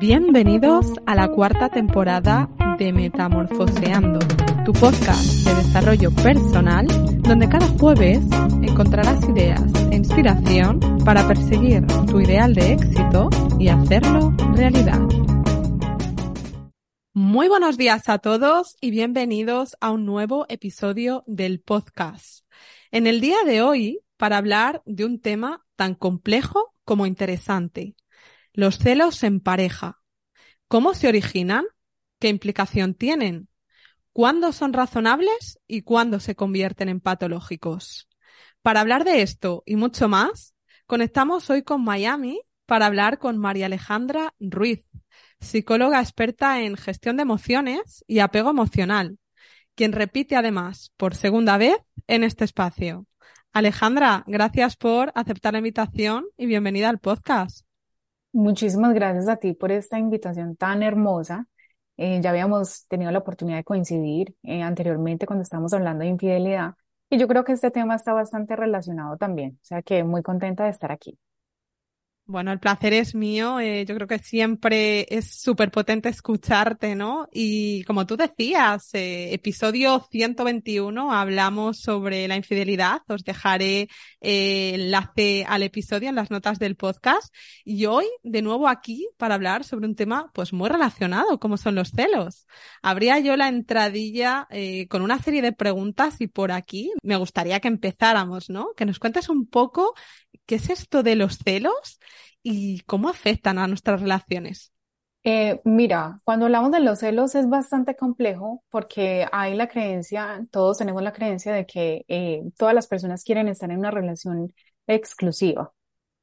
Bienvenidos a la cuarta temporada de Metamorfoseando, tu podcast de desarrollo personal, donde cada jueves encontrarás ideas e inspiración para perseguir tu ideal de éxito y hacerlo realidad. Muy buenos días a todos y bienvenidos a un nuevo episodio del podcast. En el día de hoy, para hablar de un tema tan complejo como interesante, los celos en pareja. ¿Cómo se originan? ¿Qué implicación tienen? ¿Cuándo son razonables y cuándo se convierten en patológicos? Para hablar de esto y mucho más, conectamos hoy con Miami para hablar con María Alejandra Ruiz, psicóloga experta en gestión de emociones y apego emocional, quien repite además por segunda vez en este espacio. Alejandra, gracias por aceptar la invitación y bienvenida al podcast. Muchísimas gracias a ti por esta invitación tan hermosa. Eh, ya habíamos tenido la oportunidad de coincidir eh, anteriormente cuando estábamos hablando de infidelidad y yo creo que este tema está bastante relacionado también, o sea que muy contenta de estar aquí. Bueno, el placer es mío. Eh, yo creo que siempre es súper potente escucharte, ¿no? Y como tú decías, eh, episodio 121 hablamos sobre la infidelidad. Os dejaré eh, enlace al episodio en las notas del podcast. Y hoy, de nuevo aquí, para hablar sobre un tema pues muy relacionado, como son los celos. Habría yo la entradilla eh, con una serie de preguntas y por aquí me gustaría que empezáramos, ¿no? Que nos cuentes un poco qué es esto de los celos y cómo afectan a nuestras relaciones. Eh, mira, cuando hablamos de los celos es bastante complejo porque hay la creencia, todos tenemos la creencia de que eh, todas las personas quieren estar en una relación exclusiva,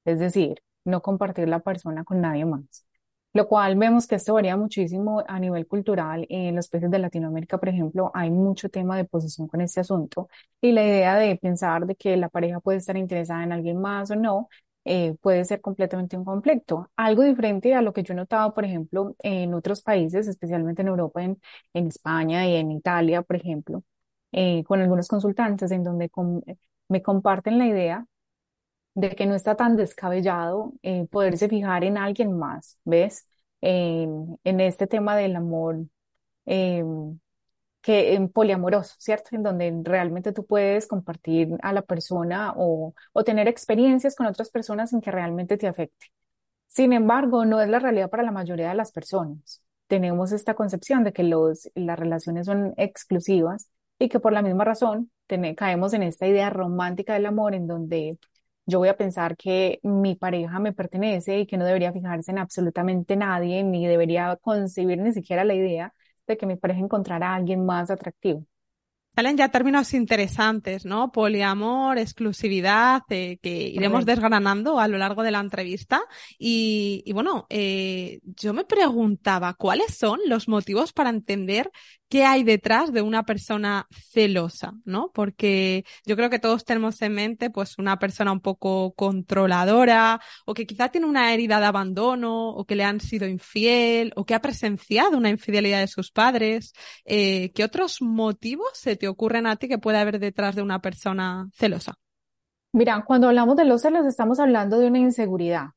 es decir, no compartir la persona con nadie más. Lo cual vemos que esto varía muchísimo a nivel cultural. En los países de Latinoamérica, por ejemplo, hay mucho tema de posesión con este asunto y la idea de pensar de que la pareja puede estar interesada en alguien más o no eh, puede ser completamente un conflicto. Algo diferente a lo que yo he notado, por ejemplo, en otros países, especialmente en Europa, en, en España y en Italia, por ejemplo, eh, con algunos consultantes en donde me comparten la idea de que no está tan descabellado eh, poderse fijar en alguien más, ¿ves? En, en este tema del amor em, que en poliamoroso, ¿cierto? En donde realmente tú puedes compartir a la persona o, o tener experiencias con otras personas sin que realmente te afecte. Sin embargo, no es la realidad para la mayoría de las personas. Tenemos esta concepción de que los, las relaciones son exclusivas y que por la misma razón caemos en esta idea romántica del amor en donde yo voy a pensar que mi pareja me pertenece y que no debería fijarse en absolutamente nadie, ni debería concebir ni siquiera la idea de que mi pareja encontrara a alguien más atractivo. Salen ya términos interesantes, ¿no? Poliamor, exclusividad, eh, que iremos desgranando a lo largo de la entrevista. Y, y bueno, eh, yo me preguntaba, ¿cuáles son los motivos para entender qué hay detrás de una persona celosa, ¿no? Porque yo creo que todos tenemos en mente pues una persona un poco controladora o que quizá tiene una herida de abandono o que le han sido infiel o que ha presenciado una infidelidad de sus padres. Eh, ¿Qué otros motivos se te ocurren a ti que puede haber detrás de una persona celosa? Mira, cuando hablamos de los celos estamos hablando de una inseguridad.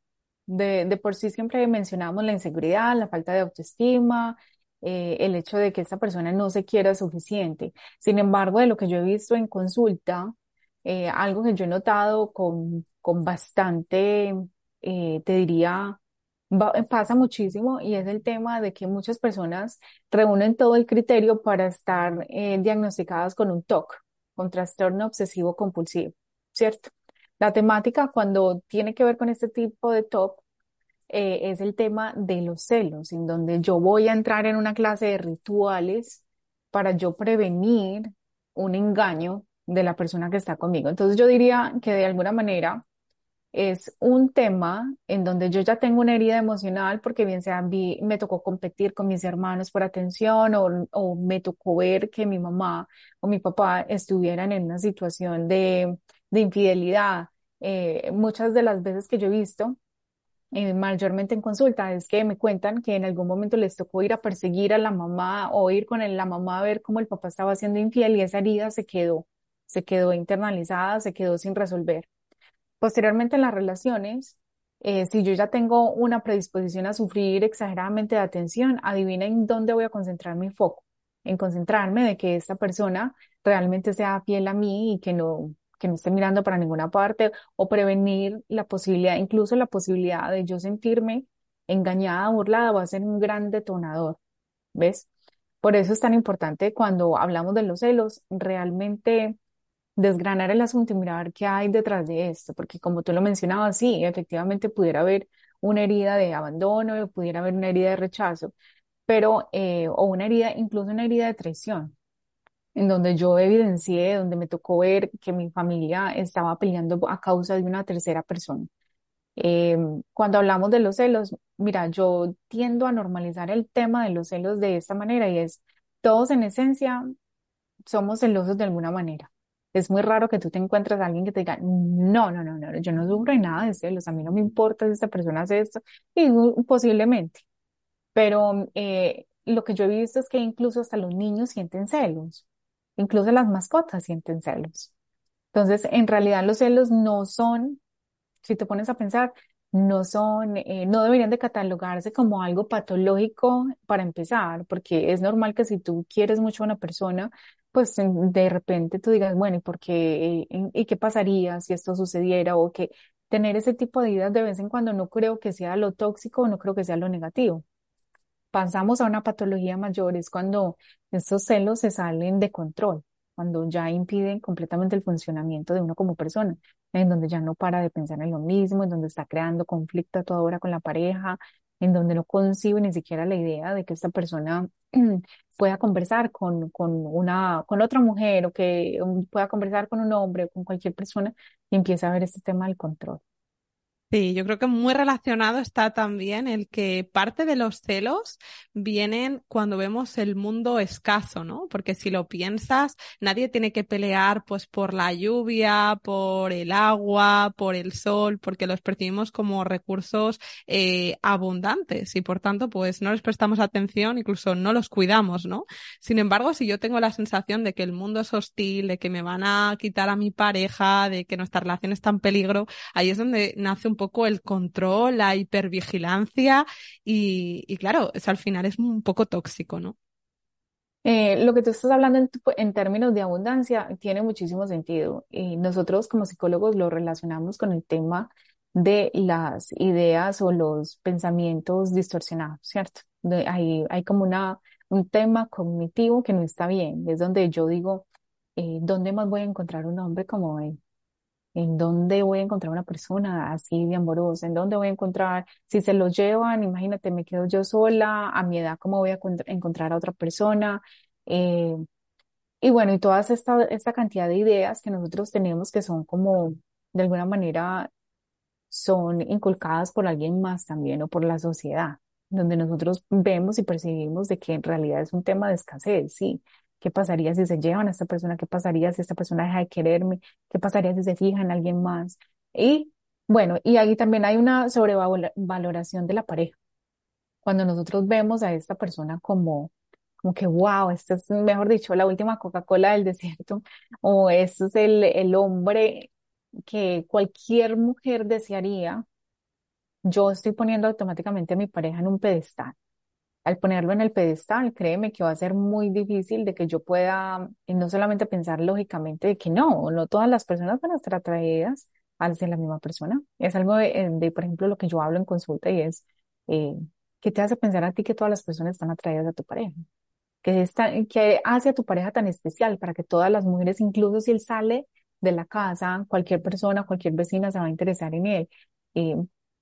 De, de por sí siempre mencionamos la inseguridad, la falta de autoestima, eh, el hecho de que esta persona no se quiera suficiente. Sin embargo, de lo que yo he visto en consulta, eh, algo que yo he notado con, con bastante, eh, te diría, pasa muchísimo y es el tema de que muchas personas reúnen todo el criterio para estar diagnosticadas con un TOC, con trastorno obsesivo compulsivo, ¿cierto? La temática cuando tiene que ver con este tipo de TOC eh, es el tema de los celos, en donde yo voy a entrar en una clase de rituales para yo prevenir un engaño de la persona que está conmigo. Entonces yo diría que de alguna manera es un tema en donde yo ya tengo una herida emocional porque bien sea me tocó competir con mis hermanos por atención o, me tocó ver que mi mamá o mi papá estuvieran en una situación de, de infidelidad. Eh, muchas de las veces que yo he visto, eh, mayormente en consulta, es que me cuentan que en algún momento les tocó ir a perseguir a la mamá o ir con la mamá a ver cómo el papá estaba siendo infiel y esa herida se quedó, se quedó internalizada, se quedó sin resolver. Posteriormente en las relaciones, eh, si yo ya tengo una predisposición a sufrir exageradamente de atención, adivina en dónde voy a concentrar mi foco, en concentrarme de que esta persona realmente sea fiel a mí y que no, que no esté mirando para ninguna parte o prevenir la posibilidad, incluso la posibilidad de yo sentirme engañada, burlada, va a ser un gran detonador, ¿ves? Por eso es tan importante cuando hablamos de los celos, realmente desgranar el asunto y mirar qué hay detrás de esto, porque como tú lo mencionabas, sí, efectivamente pudiera haber una herida de abandono, pudiera haber una herida de rechazo, pero, eh, o una herida, incluso una herida de traición, en donde yo evidencié, donde me tocó ver que mi familia estaba peleando a causa de una tercera persona. Em, cuando hablamos de los celos, mira, yo tiendo a normalizar el tema de los celos de esta manera y es, todos en esencia somos celosos de alguna manera. Es muy raro que tú te encuentres a alguien que te diga, no, no, no, no, yo no sufro de nada de celos, a mí no me importa si esta persona hace esto, y posiblemente. Pero eh, lo que yo he visto es que incluso hasta los niños sienten celos, incluso las mascotas sienten celos. Entonces, en realidad los celos no son, si te pones a pensar, no son, eh, no deberían de catalogarse como algo patológico para empezar, porque es normal que si tú quieres mucho a una persona, pues de repente tú digas, bueno, ¿y por qué? ¿Y qué pasaría si esto sucediera? O que tener ese tipo de ideas de vez en cuando no creo que sea lo tóxico, no creo que sea lo negativo. Pasamos a una patología mayor, es cuando estos celos se salen de control, cuando ya impiden completamente el funcionamiento de uno como persona, en donde ya no para de pensar en lo mismo, en donde está creando conflicto a toda hora con la pareja, en donde no concibe ni siquiera la idea de que esta persona pueda conversar con, con, una, con otra mujer o que pueda conversar con un hombre o con cualquier persona y empieza a ver este tema del control. Sí, yo creo que muy relacionado está también el que parte de los celos vienen cuando vemos el mundo escaso, ¿no? Porque si lo piensas, nadie tiene que pelear pues por la lluvia, por el agua, por el sol, porque los percibimos como recursos eh, abundantes y por tanto pues no les prestamos atención, incluso no los cuidamos, ¿no? Sin embargo, si yo tengo la sensación de que el mundo es hostil, de que me van a quitar a mi pareja, de que nuestra relación está en peligro, ahí es donde nace un poco el control, la hipervigilancia y, claro, eso al final es un poco tóxico, ¿no? Eh, lo que tú estás hablando en, en, términos de abundancia tiene muchísimo sentido y nosotros como psicólogos lo relacionamos con el tema de las ideas o los pensamientos distorsionados, ¿cierto? De, hay, hay como una, un tema cognitivo que no está bien, es donde yo digo, eh, ¿dónde más voy a encontrar un hombre como él? ¿En dónde voy a encontrar una persona así de amorosa? ¿En dónde voy a encontrar? Si se lo llevan, imagínate, me quedo yo sola, a mi edad, ¿cómo voy a encontrar a otra persona? Eh, y bueno, y toda esta, esta cantidad de ideas que nosotros tenemos que son como, de alguna manera, son inculcadas por alguien más también o por la sociedad, donde nosotros vemos y percibimos de que en realidad es un tema de escasez, sí, ¿Qué pasaría si se llevan a esta persona? ¿Qué pasaría si esta persona deja de quererme? ¿Qué pasaría si se fija en alguien más? Y bueno, y ahí también hay una sobrevaloración de la pareja. Cuando nosotros vemos a esta persona como, como que, wow, este es, mejor dicho, la última Coca-Cola del desierto, o este es el, el hombre que cualquier mujer desearía, yo estoy poniendo automáticamente a mi pareja en un pedestal al ponerlo en el pedestal, créeme que va a ser muy difícil de que yo pueda y no solamente pensar lógicamente de que no, no todas las personas van a estar atraídas ser la misma persona. Es algo de, por ejemplo, lo que yo hablo en consulta y es, eh, ¿qué te hace pensar a ti que todas las personas están atraídas a tu pareja? ¿Qué, está, qué hace a tu pareja tan especial para que todas las mujeres, incluso si él sale de la casa, cualquier persona, cualquier vecina se va a interesar en él? Eh,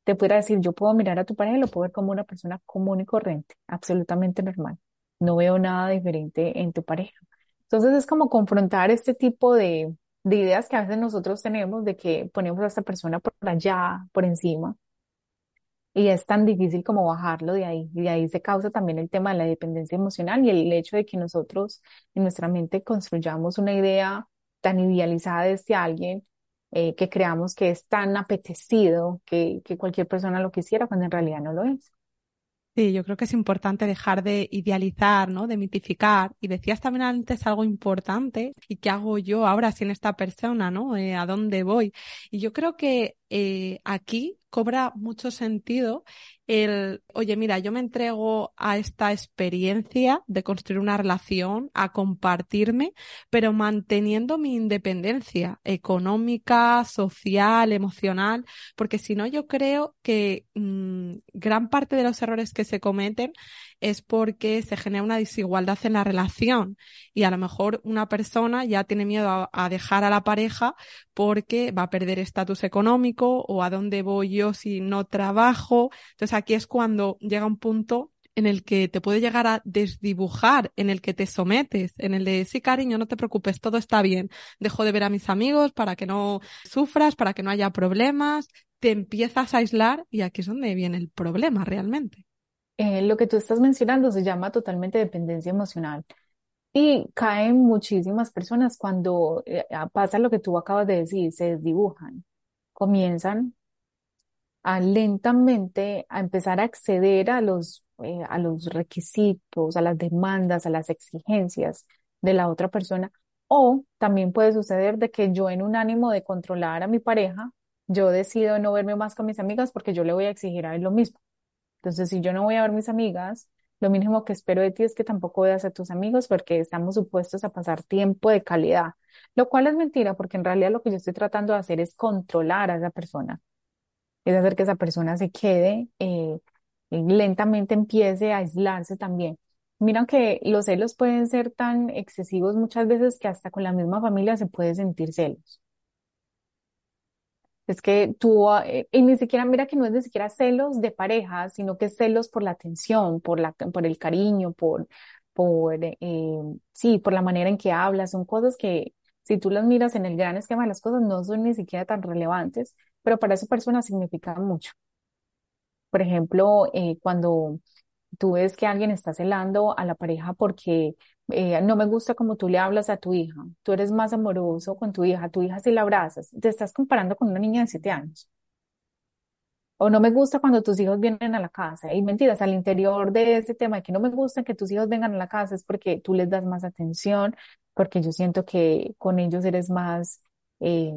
te pudiera decir, yo puedo mirar a tu pareja y lo puedo ver como una persona común y corriente, absolutamente normal. No veo nada diferente en tu pareja. Entonces es como confrontar este tipo de, de ideas que a veces nosotros tenemos de que ponemos a esta persona por allá, por encima, y es tan difícil como bajarlo de ahí. Y de ahí se causa también el tema de la dependencia emocional y el hecho de que nosotros en nuestra mente construyamos una idea tan idealizada de este alguien eh, que creamos que es tan apetecido que, que cualquier persona lo quisiera cuando en realidad no lo es. Sí, yo creo que es importante dejar de idealizar, ¿no? De mitificar. Y decías también antes algo importante. ¿Y qué hago yo ahora sin esta persona, ¿no? Eh, ¿A dónde voy? Y yo creo que eh, aquí cobra mucho sentido el, oye, mira, yo me entrego a esta experiencia de construir una relación, a compartirme, pero manteniendo mi independencia económica, social, emocional, porque si no, yo creo que mm, gran parte de los errores que se cometen es porque se genera una desigualdad en la relación y a lo mejor una persona ya tiene miedo a, dejar a la pareja porque va a perder estatus económico o a dónde voy yo si no trabajo. Entonces aquí es cuando llega un punto en el que te puede llegar a desdibujar, en el que te sometes, en el de sí, cariño, no te preocupes, todo está bien. Dejo de ver a mis amigos para que no sufras, para que no haya problemas. Te empiezas a aislar y aquí es donde viene el problema realmente. Eh, lo que tú estás mencionando se llama totalmente dependencia emocional. Y caen muchísimas personas cuando eh, pasa lo que tú acabas de decir, se desdibujan, comienzan a lentamente a empezar a acceder a los, eh, a los requisitos, a las demandas, a las exigencias de la otra persona. O también puede suceder de que yo en un ánimo de controlar a mi pareja, yo decido no verme más con mis amigas porque yo le voy a exigir a él lo mismo. Entonces, si yo no voy a ver mis amigas, lo mínimo que espero de ti es que tampoco veas a tus amigos porque estamos supuestos a pasar tiempo de calidad, lo cual es mentira porque en realidad lo que yo estoy tratando de hacer es controlar a esa persona, es hacer que esa persona se quede, eh, lentamente empiece a aislarse también. Mira que los celos pueden ser tan excesivos muchas veces que hasta con la misma familia se puede sentir celos. Es que tú, ah, eh, y ni siquiera, mira que no es ni siquiera celos de pareja, sino que celos por la atención, por la, por el cariño, por, por, eh, sí, por la manera en que hablas. Son cosas que, si tú las miras en el gran esquema de las cosas, no son ni siquiera tan relevantes, pero para esa persona significan mucho. Por ejemplo, eh, cuando tú ves que alguien está celando a la pareja porque eh, no me gusta como tú le hablas a tu hija, tú eres más amoroso con tu hija, tu hija si la abrazas, te estás comparando con una niña de siete años. O no me gusta cuando tus hijos vienen a la casa. Y mentiras, al interior de ese tema de que no me gusta que tus hijos vengan a la casa es porque tú les das más atención, porque yo siento que con ellos eres más, eh,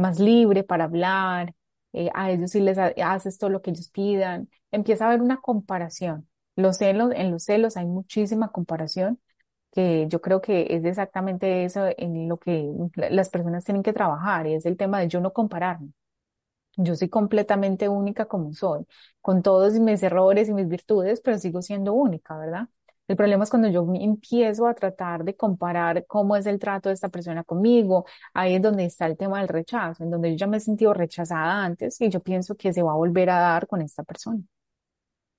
más libre para hablar, eh, a ellos si les haces todo lo que ellos pidan. Empieza a haber una comparación. Los celos, en los celos hay muchísima comparación que yo creo que es exactamente eso en lo que las personas tienen que trabajar y es el tema de yo no compararme. Yo soy completamente única como soy, con todos mis errores y mis virtudes, pero sigo siendo única, ¿verdad? El problema es cuando yo empiezo a tratar de comparar cómo es el trato de esta persona conmigo, ahí es donde está el tema del rechazo, en donde yo ya me he sentido rechazada antes y yo pienso que se va a volver a dar con esta persona.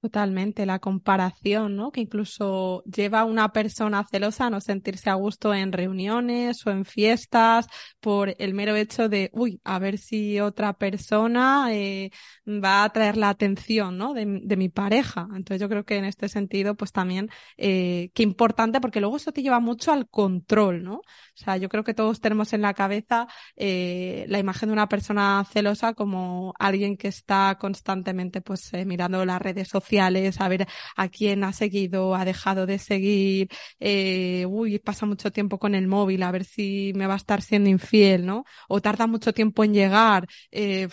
Totalmente, la comparación, ¿no? Que incluso lleva a una persona celosa a no sentirse a gusto en reuniones o en fiestas por el mero hecho de, uy, a ver si otra persona eh, va a traer la atención, ¿no? De, mi pareja. Entonces yo creo que en este sentido, pues también, eh, qué importante, porque luego eso te lleva mucho al control, ¿no? O sea, yo creo que todos tenemos en la cabeza eh, la imagen de una persona celosa como alguien que está constantemente, pues, eh, mirando las redes sociales a ver a quién ha seguido, ha dejado de seguir, eh, uy, pasa mucho tiempo con el móvil, a ver si me va a estar siendo infiel, ¿no? O tarda mucho tiempo en llegar, eh,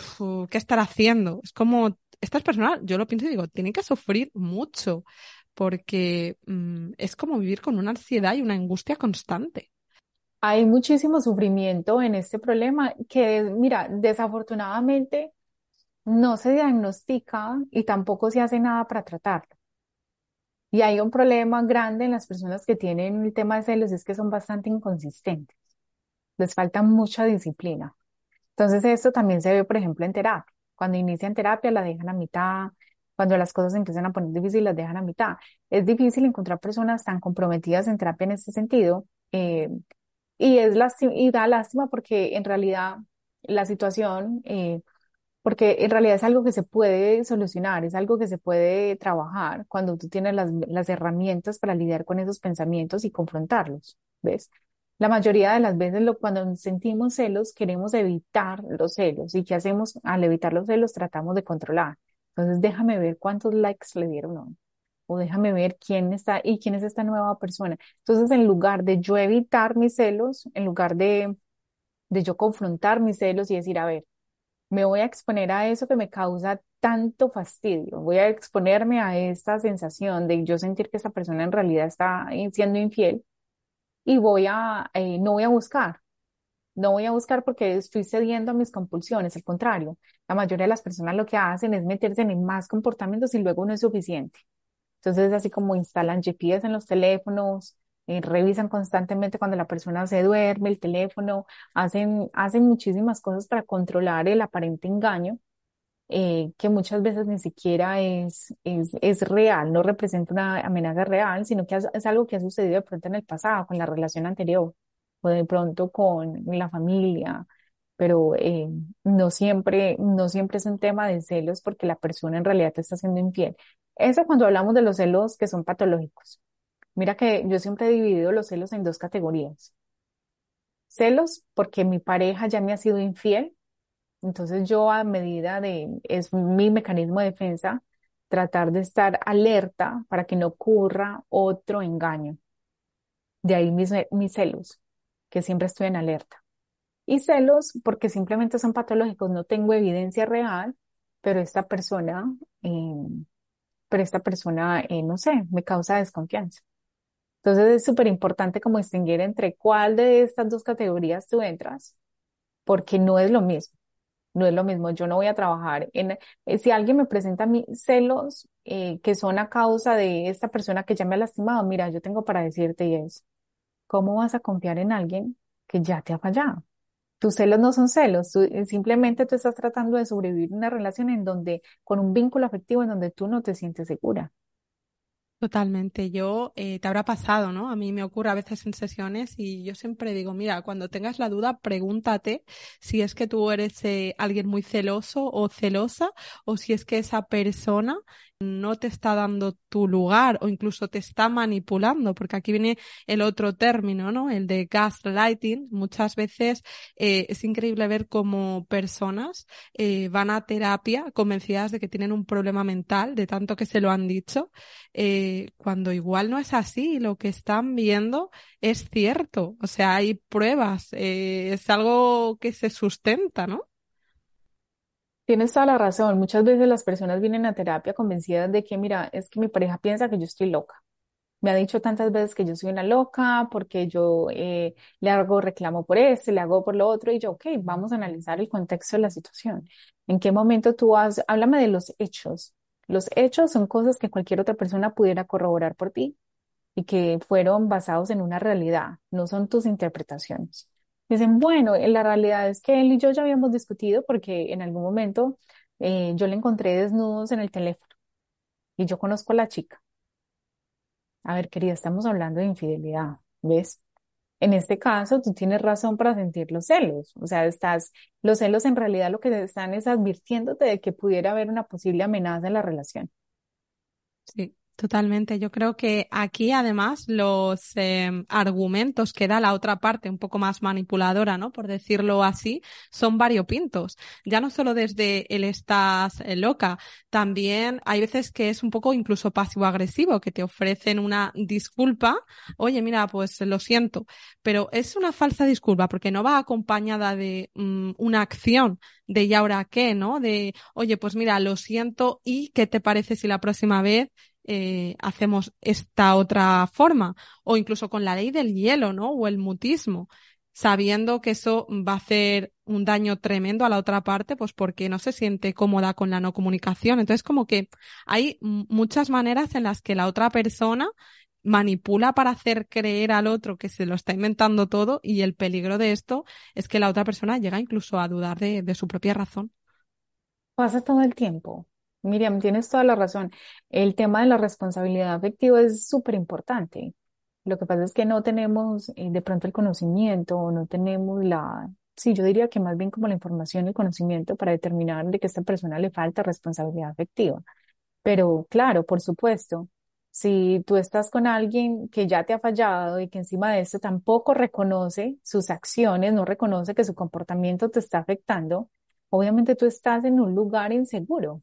¿qué estará haciendo? Es como, estas personas, yo lo pienso y digo, tienen que sufrir mucho, porque mm, es como vivir con una ansiedad y una angustia constante. Hay muchísimo sufrimiento en este problema que, mira, desafortunadamente no se diagnostica y tampoco se hace nada para tratarlo. Y hay un problema grande en las personas que tienen el tema de celos, es que son bastante inconsistentes. Les falta mucha disciplina. Entonces, esto también se ve, por ejemplo, en terapia. Cuando inician terapia, la dejan a mitad. Cuando las cosas empiezan a poner difíciles, las dejan a mitad. Es difícil encontrar personas tan comprometidas en terapia en este sentido, eh, y es y da lástima porque en realidad la situación, eh, porque en realidad es algo que se puede solucionar, es algo que se puede trabajar cuando tú tienes las, las herramientas para lidiar con esos pensamientos y confrontarlos, ¿ves? La mayoría de las veces cuando sentimos celos queremos evitar los celos y ¿qué hacemos al evitar los celos? Tratamos de controlar. Entonces déjame ver cuántos likes le dieron hoy o déjame ver quién está y quién es esta nueva persona. Entonces en lugar de yo evitar mis celos, en lugar de, de yo confrontar mis celos y decir, a ver, me voy a exponer a eso que me causa tanto fastidio, voy a exponerme a esta sensación de yo sentir que esta persona en realidad está siendo infiel y voy a, eh, no voy a buscar, no voy a buscar porque estoy cediendo a mis compulsiones, al contrario, la mayoría de las personas lo que hacen es meterse en más comportamientos y luego no es suficiente. Entonces, así como instalan GPS en los teléfonos, revisan constantemente cuando la persona se duerme el teléfono, hacen, hacen muchísimas cosas para controlar el aparente engaño, eh, que muchas veces ni siquiera es, es, es, real, no representa una amenaza real, sino que es, algo que ha sucedido de pronto en el pasado, con la relación anterior, o de pronto con la familia, pero eh, no siempre, no siempre es un tema de celos porque la persona en realidad te está haciendo infiel. Eso cuando hablamos de los celos que son patológicos. Mira que yo siempre he dividido los celos en dos categorías. Celos porque mi pareja ya me ha sido infiel, entonces yo a medida de, es mi mecanismo de defensa, tratar de estar alerta para que no ocurra otro engaño. De ahí mis, mis celos, que siempre estoy en alerta. Y celos porque simplemente son patológicos, no tengo evidencia real, pero esta persona, eh, pero esta persona, eh, no sé, me causa desconfianza. Entonces es súper importante como distinguir entre cuál de estas dos categorías tú entras, porque no es lo mismo. No es lo mismo, yo no voy a trabajar en, eh, si alguien me presenta mis celos eh, que son a causa de esta persona que ya me ha lastimado, mira, yo tengo para decirte y es, ¿cómo vas a confiar en alguien que ya te ha fallado? Tus celos no son celos, eh, simplemente tú estás tratando de sobrevivir una relación en donde, con un vínculo afectivo en donde tú no te sientes segura. Totalmente. Yo, eh, te habrá pasado, ¿no? A mí me ocurre a veces en sesiones y yo siempre digo, mira, cuando tengas la duda, pregúntate si es que tú eres eh, alguien muy celoso o celosa o si es que esa persona no te está dando tu lugar o incluso te está manipulando, porque aquí viene el otro término, ¿no? El de gaslighting. Muchas veces eh, es increíble ver cómo personas eh, van a terapia convencidas de que tienen un problema mental, de tanto que se lo han dicho, eh, cuando igual no es así, lo que están viendo es cierto, o sea, hay pruebas, es algo que se sustenta, ¿no? Tienes toda la razón. Muchas veces las personas vienen a terapia convencidas de que, mira, es que mi pareja piensa que yo estoy loca. Me ha dicho tantas veces que yo soy una loca porque yo eh, le hago reclamo por esto, le hago por lo otro y yo, ok, vamos a analizar el contexto de la situación. ¿En qué momento tú has, háblame de los hechos? Los hechos son cosas que cualquier otra persona pudiera corroborar por ti y que fueron basados en una realidad, no son tus interpretaciones. Dicen, bueno, la realidad es que él y yo ya habíamos discutido porque en algún momento eh, yo le encontré desnudos en el teléfono y yo conozco a la chica. A ver, querida, estamos hablando de infidelidad, ¿ves? En este caso, tú tienes razón para sentir los celos. O sea, estás, los celos en realidad lo que están es advirtiéndote de que pudiera haber una posible amenaza en la relación. Sí. Totalmente. Yo creo que aquí además los em, argumentos que da la otra parte, un poco más manipuladora, ¿no? Por decirlo así, son variopintos. Ya no solo desde el estás eh, loca, también hay veces que es un poco incluso pasivo-agresivo, que te ofrecen una disculpa. Oye, mira, pues lo siento. Pero es una falsa disculpa porque no va acompañada de mm, una acción de y ahora qué, ¿no? De, oye, pues mira, lo siento y qué te parece si la próxima vez eh, hacemos esta otra forma, o incluso con la ley del hielo, ¿no? O el mutismo, sabiendo que eso va a hacer un daño tremendo a la otra parte, pues porque no se siente cómoda con la no comunicación. Entonces, como que hay muchas maneras en las que la otra persona manipula para hacer creer al otro que se lo está inventando todo y el peligro de esto es que la otra persona llega incluso a dudar de, de su propia razón. Pasa todo el tiempo. Miriam, tienes toda la razón. El tema de la responsabilidad afectiva es súper importante. Lo que pasa es que no tenemos eh, de pronto el conocimiento o no tenemos la, sí, yo diría que más bien como la información y el conocimiento para determinar de que a esta persona le falta responsabilidad afectiva. Pero claro, por supuesto, si tú estás con alguien que ya te ha fallado y que encima de esto tampoco reconoce sus acciones, no reconoce que su comportamiento te está afectando, obviamente tú estás en un lugar inseguro.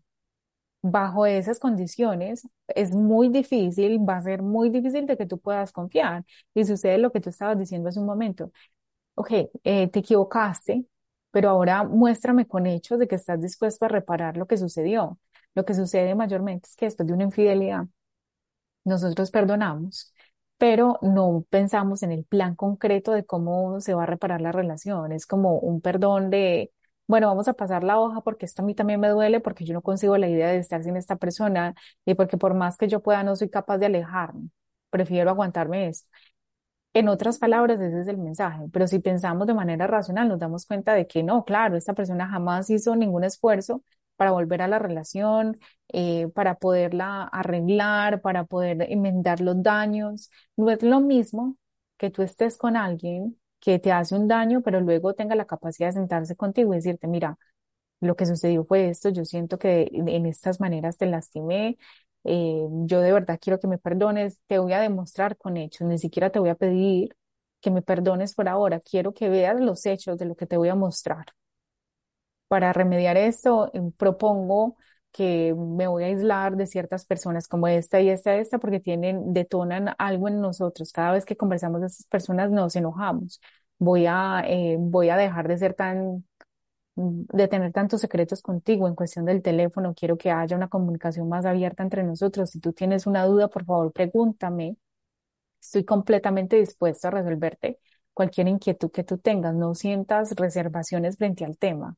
Bajo esas condiciones es muy difícil, va a ser muy difícil de que tú puedas confiar. Y sucede lo que tú estabas diciendo hace un momento. Ok, eh, te equivocaste, pero ahora muéstrame con hechos de que estás dispuesto a reparar lo que sucedió. Lo que sucede mayormente es que después de una infidelidad, nosotros perdonamos, pero no pensamos en el plan concreto de cómo se va a reparar la relación. Es como un perdón de, bueno, vamos a pasar la hoja porque esto a mí también me duele, porque yo no consigo la idea de estar sin esta persona y porque por más que yo pueda no soy capaz de alejarme. Prefiero aguantarme esto. En otras palabras, ese es el mensaje, pero si pensamos de manera racional, nos damos cuenta de que no, claro, esta persona jamás hizo ningún esfuerzo para volver a la relación, eh, para poderla arreglar, para poder enmendar los daños. No es lo mismo que tú estés con alguien que te hace un daño, pero luego tenga la capacidad de sentarse contigo y decirte, mira, lo que sucedió fue esto, yo siento que en estas maneras te lastimé, eh, yo de verdad quiero que me perdones, te voy a demostrar con hechos, ni siquiera te voy a pedir que me perdones por ahora, quiero que veas los hechos de lo que te voy a mostrar. Para remediar esto, eh, propongo que me voy a aislar de ciertas personas como esta y esta esta porque tienen, detonan algo en nosotros. Cada vez que conversamos de esas personas nos enojamos. Voy a, eh, voy a dejar de ser tan, de tener tantos secretos contigo en cuestión del teléfono. Quiero que haya una comunicación más abierta entre nosotros. Si tú tienes una duda, por favor, pregúntame. Estoy completamente dispuesto a resolverte cualquier inquietud que tú tengas. No sientas reservaciones frente al tema.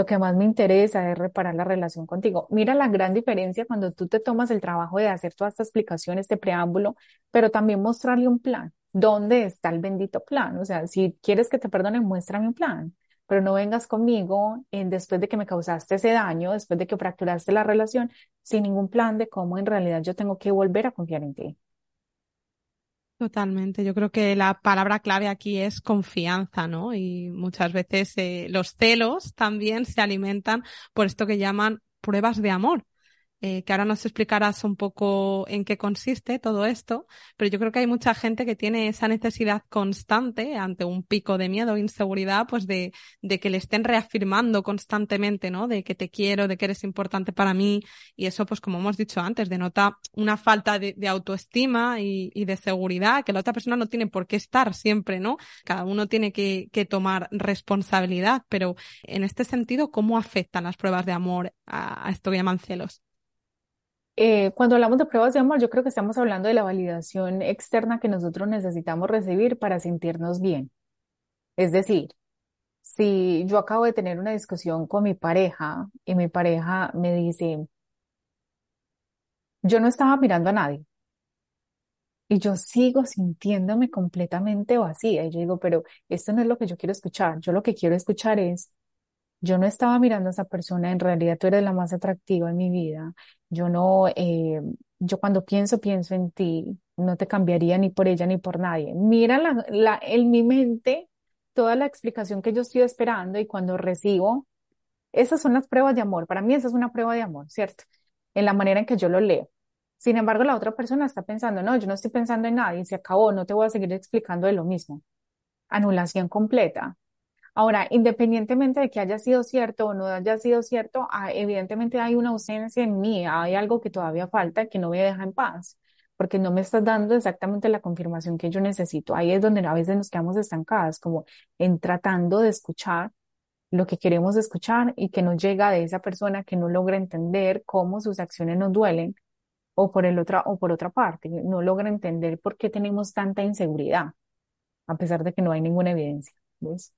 Lo que más me interesa es reparar la relación contigo. Mira la gran diferencia cuando tú te tomas el trabajo de hacer toda esta explicación, este preámbulo, pero también mostrarle un plan. ¿Dónde está el bendito plan? O sea, si quieres que te perdone, muéstrame un plan, pero no vengas conmigo en, después de que me causaste ese daño, después de que fracturaste la relación, sin ningún plan de cómo en realidad yo tengo que volver a confiar en ti. Totalmente. Yo creo que la palabra clave aquí es confianza, ¿no? Y muchas veces eh, los celos también se alimentan por esto que llaman pruebas de amor eh, que ahora nos explicarás un poco en qué consiste todo esto, pero yo creo que hay mucha gente que tiene esa necesidad constante ante un pico de miedo o inseguridad, pues de, de que le estén reafirmando constantemente, ¿no? De que te quiero, de que eres importante para mí, y eso, pues como hemos dicho antes, denota una falta de, autoestima y, y, de seguridad, que la otra persona no tiene por qué estar siempre, ¿no? Cada uno tiene que, que tomar responsabilidad, pero en este sentido, ¿cómo afectan las pruebas de amor a, a esto que llaman celos? Eh, cuando hablamos de pruebas de amor, yo creo que estamos hablando de la validación externa que nosotros necesitamos recibir para sentirnos bien. Es decir, si yo acabo de tener una discusión con mi pareja y mi pareja me dice, yo no estaba mirando a nadie y yo sigo sintiéndome completamente vacía y yo digo, pero esto no es lo que yo quiero escuchar, yo lo que quiero escuchar es, yo no estaba mirando a esa persona, en realidad tú eres la más atractiva en mi vida. Yo no, eh, yo cuando pienso, pienso en ti, no te cambiaría ni por ella ni por nadie. Mira la, la, en mi mente toda la explicación que yo estoy esperando y cuando recibo, esas son las pruebas de amor. Para mí esa es una prueba de amor, ¿cierto? En la manera en que yo lo leo. Sin embargo, la otra persona está pensando, no, yo no estoy pensando en nadie, se acabó, no te voy a seguir explicando de lo mismo. Anulación completa. Ahora, independientemente de que haya sido cierto o no haya sido cierto, ah, evidentemente hay una ausencia en mí, hay algo que todavía falta que no me deja en paz, porque no me estás dando exactamente la confirmación que yo necesito. Ahí es donde a veces nos quedamos estancadas, como en tratando de escuchar lo que queremos escuchar y que no llega de esa persona que no logra entender cómo sus acciones nos duelen o por el otra o por otra parte, no logra entender por qué tenemos tanta inseguridad, a pesar de que no hay ninguna evidencia. ¿ves?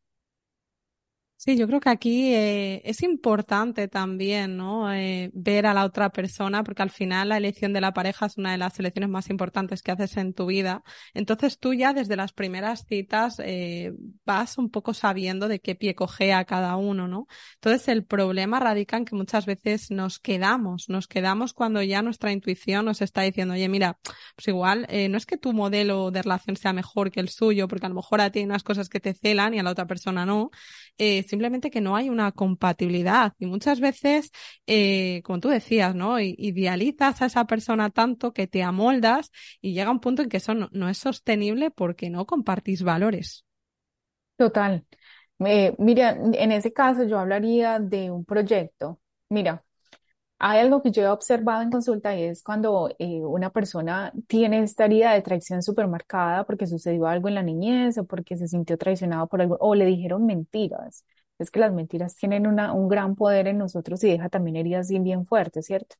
Sí, yo creo que aquí eh, es importante también, ¿no? Eh, ver a la otra persona, porque al final la elección de la pareja es una de las elecciones más importantes que haces en tu vida. Entonces tú ya desde las primeras citas eh, vas un poco sabiendo de qué pie cogea cada uno, ¿no? Entonces el problema radica en que muchas veces nos quedamos, nos quedamos cuando ya nuestra intuición nos está diciendo, oye, mira, pues igual eh, no es que tu modelo de relación sea mejor que el suyo, porque a lo mejor a ti hay unas cosas que te celan y a la otra persona no. Eh, simplemente que no hay una compatibilidad. Y muchas veces, eh, como tú decías, ¿no? Idealizas a esa persona tanto que te amoldas y llega un punto en que eso no, es sostenible porque no compartís valores. Total. mira, en ese caso yo hablaría de un proyecto. Mira, hay algo que yo he observado en consulta y es cuando eh, una persona tiene esta herida de traición supermercada porque sucedió algo en la niñez o porque se sintió traicionado por algo o le dijeron mentiras. Es que las mentiras tienen un gran poder en nosotros y deja también heridas bien, bien fuertes, ¿cierto?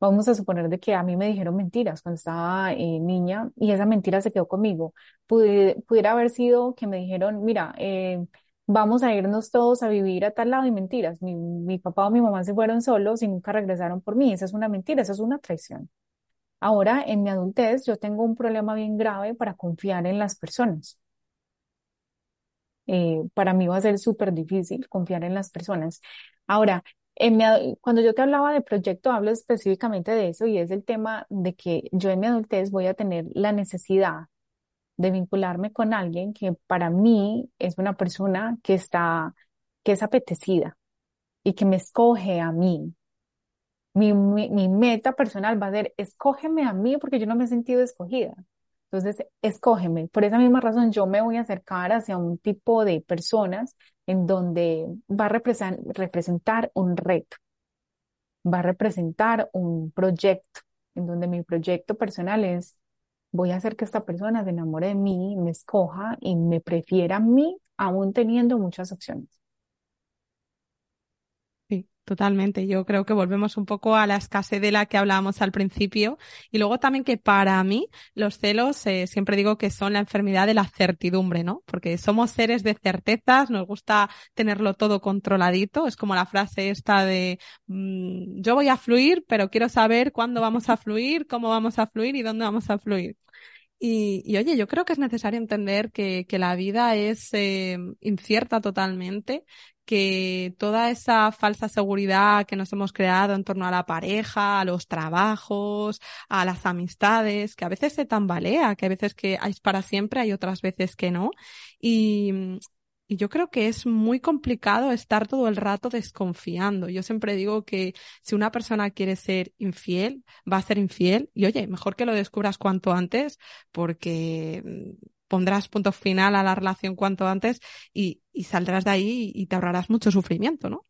Vamos a suponer de que a mí me dijeron mentiras cuando estaba eh, niña y esa mentira se quedó conmigo. pudiera haber sido que me dijeron, mira, eh, vamos a irnos todos a vivir a tal lado y mentiras. Mi, mi papá o mi mamá se fueron solos y nunca regresaron por mí. Esa es una mentira, esa es una traición. Ahora, en mi adultez, yo tengo un problema bien grave para confiar en las personas. Eh, para mí va a ser súper difícil confiar en las personas. Ahora, mi, cuando yo te hablaba de proyecto, hablo específicamente de eso y es el tema de que yo en mi adultez voy a tener la necesidad de vincularme con alguien que para mí es una persona que está, que es apetecida y que me escoge a mí. Mi, mi, meta personal va a ser, escógeme a mí porque yo no me he sentido escogida. Entonces, escógeme. Por esa misma razón, yo me voy a acercar hacia un tipo de personas en donde va a representar un reto, va a representar un proyecto, en donde mi proyecto personal es voy a hacer que esta persona se enamore de mí, me escoja y me prefiera a mí, aún teniendo muchas opciones. Totalmente. Yo creo que volvemos un poco a la escasez de la que hablábamos al principio. Y luego también que para mí los celos eh, siempre digo que son la enfermedad de la certidumbre, ¿no? Porque somos seres de certezas, nos gusta tenerlo todo controladito. Es como la frase esta de mm, yo voy a fluir, pero quiero saber cuándo vamos a fluir, cómo vamos a fluir y dónde vamos a fluir. Y, y, oye, yo creo que es necesario entender que, que la vida es eh, incierta totalmente, que toda esa falsa seguridad que nos hemos creado en torno a la pareja, a los trabajos, a las amistades, que a veces se tambalea, que a veces que hay para siempre, hay otras veces que no. Y, y yo creo que es muy complicado estar todo el rato desconfiando. Yo siempre digo que si una persona quiere ser infiel, va a ser infiel. Y oye, mejor que lo descubras cuanto antes, porque pondrás punto final a la relación cuanto antes y, saldrás de ahí y te ahorrarás mucho sufrimiento, ¿no?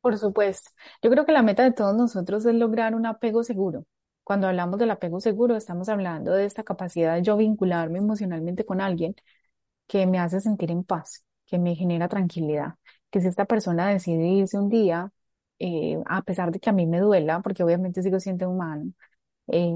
Por supuesto. Yo creo que la meta de todos nosotros es lograr un apego seguro. Cuando hablamos del apego seguro, estamos hablando de esta capacidad de yo vincularme emocionalmente con alguien que me hace sentir en paz, que me genera tranquilidad. Que si esta persona decide irse un día, eh, a pesar de que a mí me duela, porque obviamente sigo siendo humano, eh,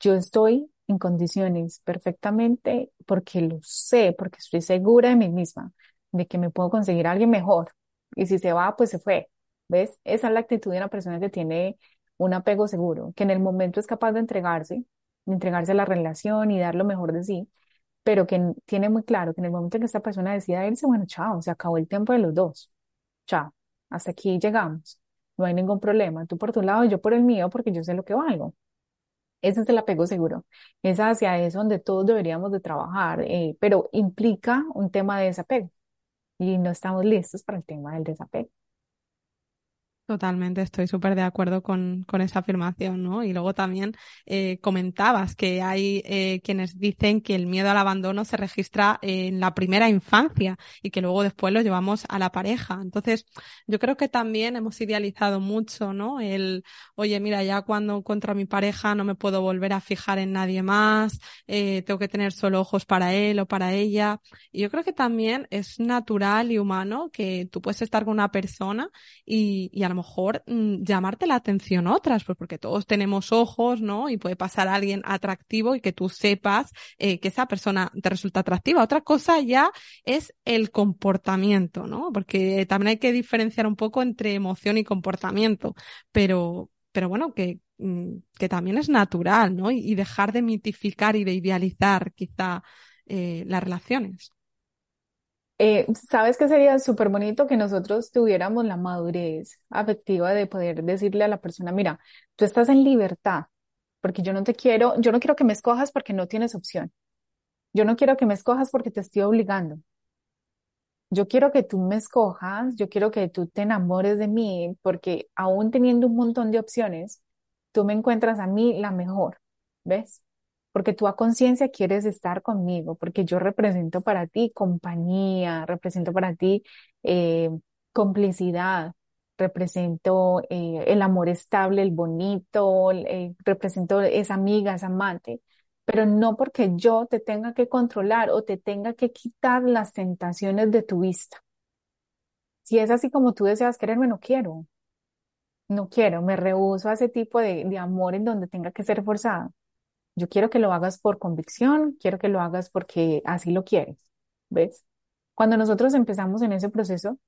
yo estoy en condiciones perfectamente porque lo sé, porque estoy segura de mí misma, de que me puedo conseguir a alguien mejor. Y si se va, pues se fue. ¿Ves? Esa es la actitud de una persona que tiene un apego seguro, que en el momento es capaz de entregarse, de entregarse a la relación y dar lo mejor de sí, pero que tiene muy claro que en el momento en que esta persona decida irse, bueno, chao, se acabó el tiempo de los dos. Chao, hasta aquí llegamos. No hay ningún problema. Tú por tu lado, yo por el mío, porque yo sé lo que valgo. Ese es el apego seguro. Es hacia eso donde todos deberíamos de trabajar, eh, pero implica un tema de desapego y no estamos listos para el tema del desapego. Totalmente, estoy súper de acuerdo con, con, esa afirmación, ¿no? Y luego también eh, comentabas que hay eh, quienes dicen que el miedo al abandono se registra en la primera infancia y que luego después lo llevamos a la pareja. Entonces, yo creo que también hemos idealizado mucho, ¿no? El, oye, mira, ya cuando encuentro a mi pareja no me puedo volver a fijar en nadie más, eh, tengo que tener solo ojos para él o para ella. Y yo creo que también es natural y humano que tú puedes estar con una persona y, y a lo mejor mm, llamarte la atención otras, pues porque todos tenemos ojos, ¿no? Y puede pasar a alguien atractivo y que tú sepas eh, que esa persona te resulta atractiva. Otra cosa ya es el comportamiento, ¿no? Porque también hay que diferenciar un poco entre emoción y comportamiento, pero, pero bueno, que, mm, que también es natural, ¿no? Y, dejar de mitificar y de idealizar quizá eh, las relaciones. Eh, ¿sabes qué sería súper bonito que nosotros tuviéramos la madurez afectiva de poder decirle a la persona, mira, tú estás en libertad, porque yo no te quiero, yo no quiero que me escojas porque no tienes opción. Yo no quiero que me escojas porque te estoy obligando. Yo quiero que tú me escojas, yo quiero que tú te enamores de mí, porque aún teniendo un montón de opciones, tú me encuentras a mí la mejor, ¿ves? Porque tú a conciencia quieres estar conmigo, porque yo represento para ti compañía, represento para ti eh, complicidad, represento eh, el amor estable, el bonito, eh, represento esa amiga, esa amante, pero no porque yo te tenga que controlar o te tenga que quitar las tentaciones de tu vista. Si es así como tú deseas quererme, no quiero. No quiero, me rehuso a ese tipo de, de amor en donde tenga que ser forzada. Yo quiero que lo hagas por convicción, quiero que lo hagas porque así lo quieres, ¿ves? Cuando nosotros empezamos en ese proceso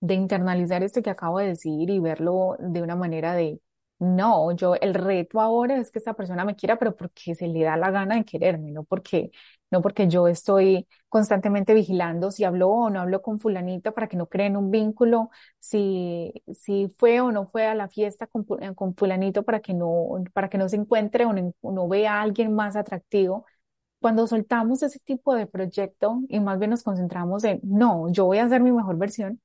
de internalizar esto que acabo de decir y verlo de una manera de, no, yo el reto ahora es que esta persona me quiera, pero porque se le da la gana de quererme, no porque, no porque yo estoy constantemente vigilando si habló o no habló con fulanita para que no creen un vínculo, si, si fue o no fue a la fiesta con, eh, con fulanito para que no, para que no se encuentre o no, vea a alguien más atractivo. Cuando soltamos ese tipo de proyecto y más bien nos concentramos en, no, yo voy a hacer mi mejor versión,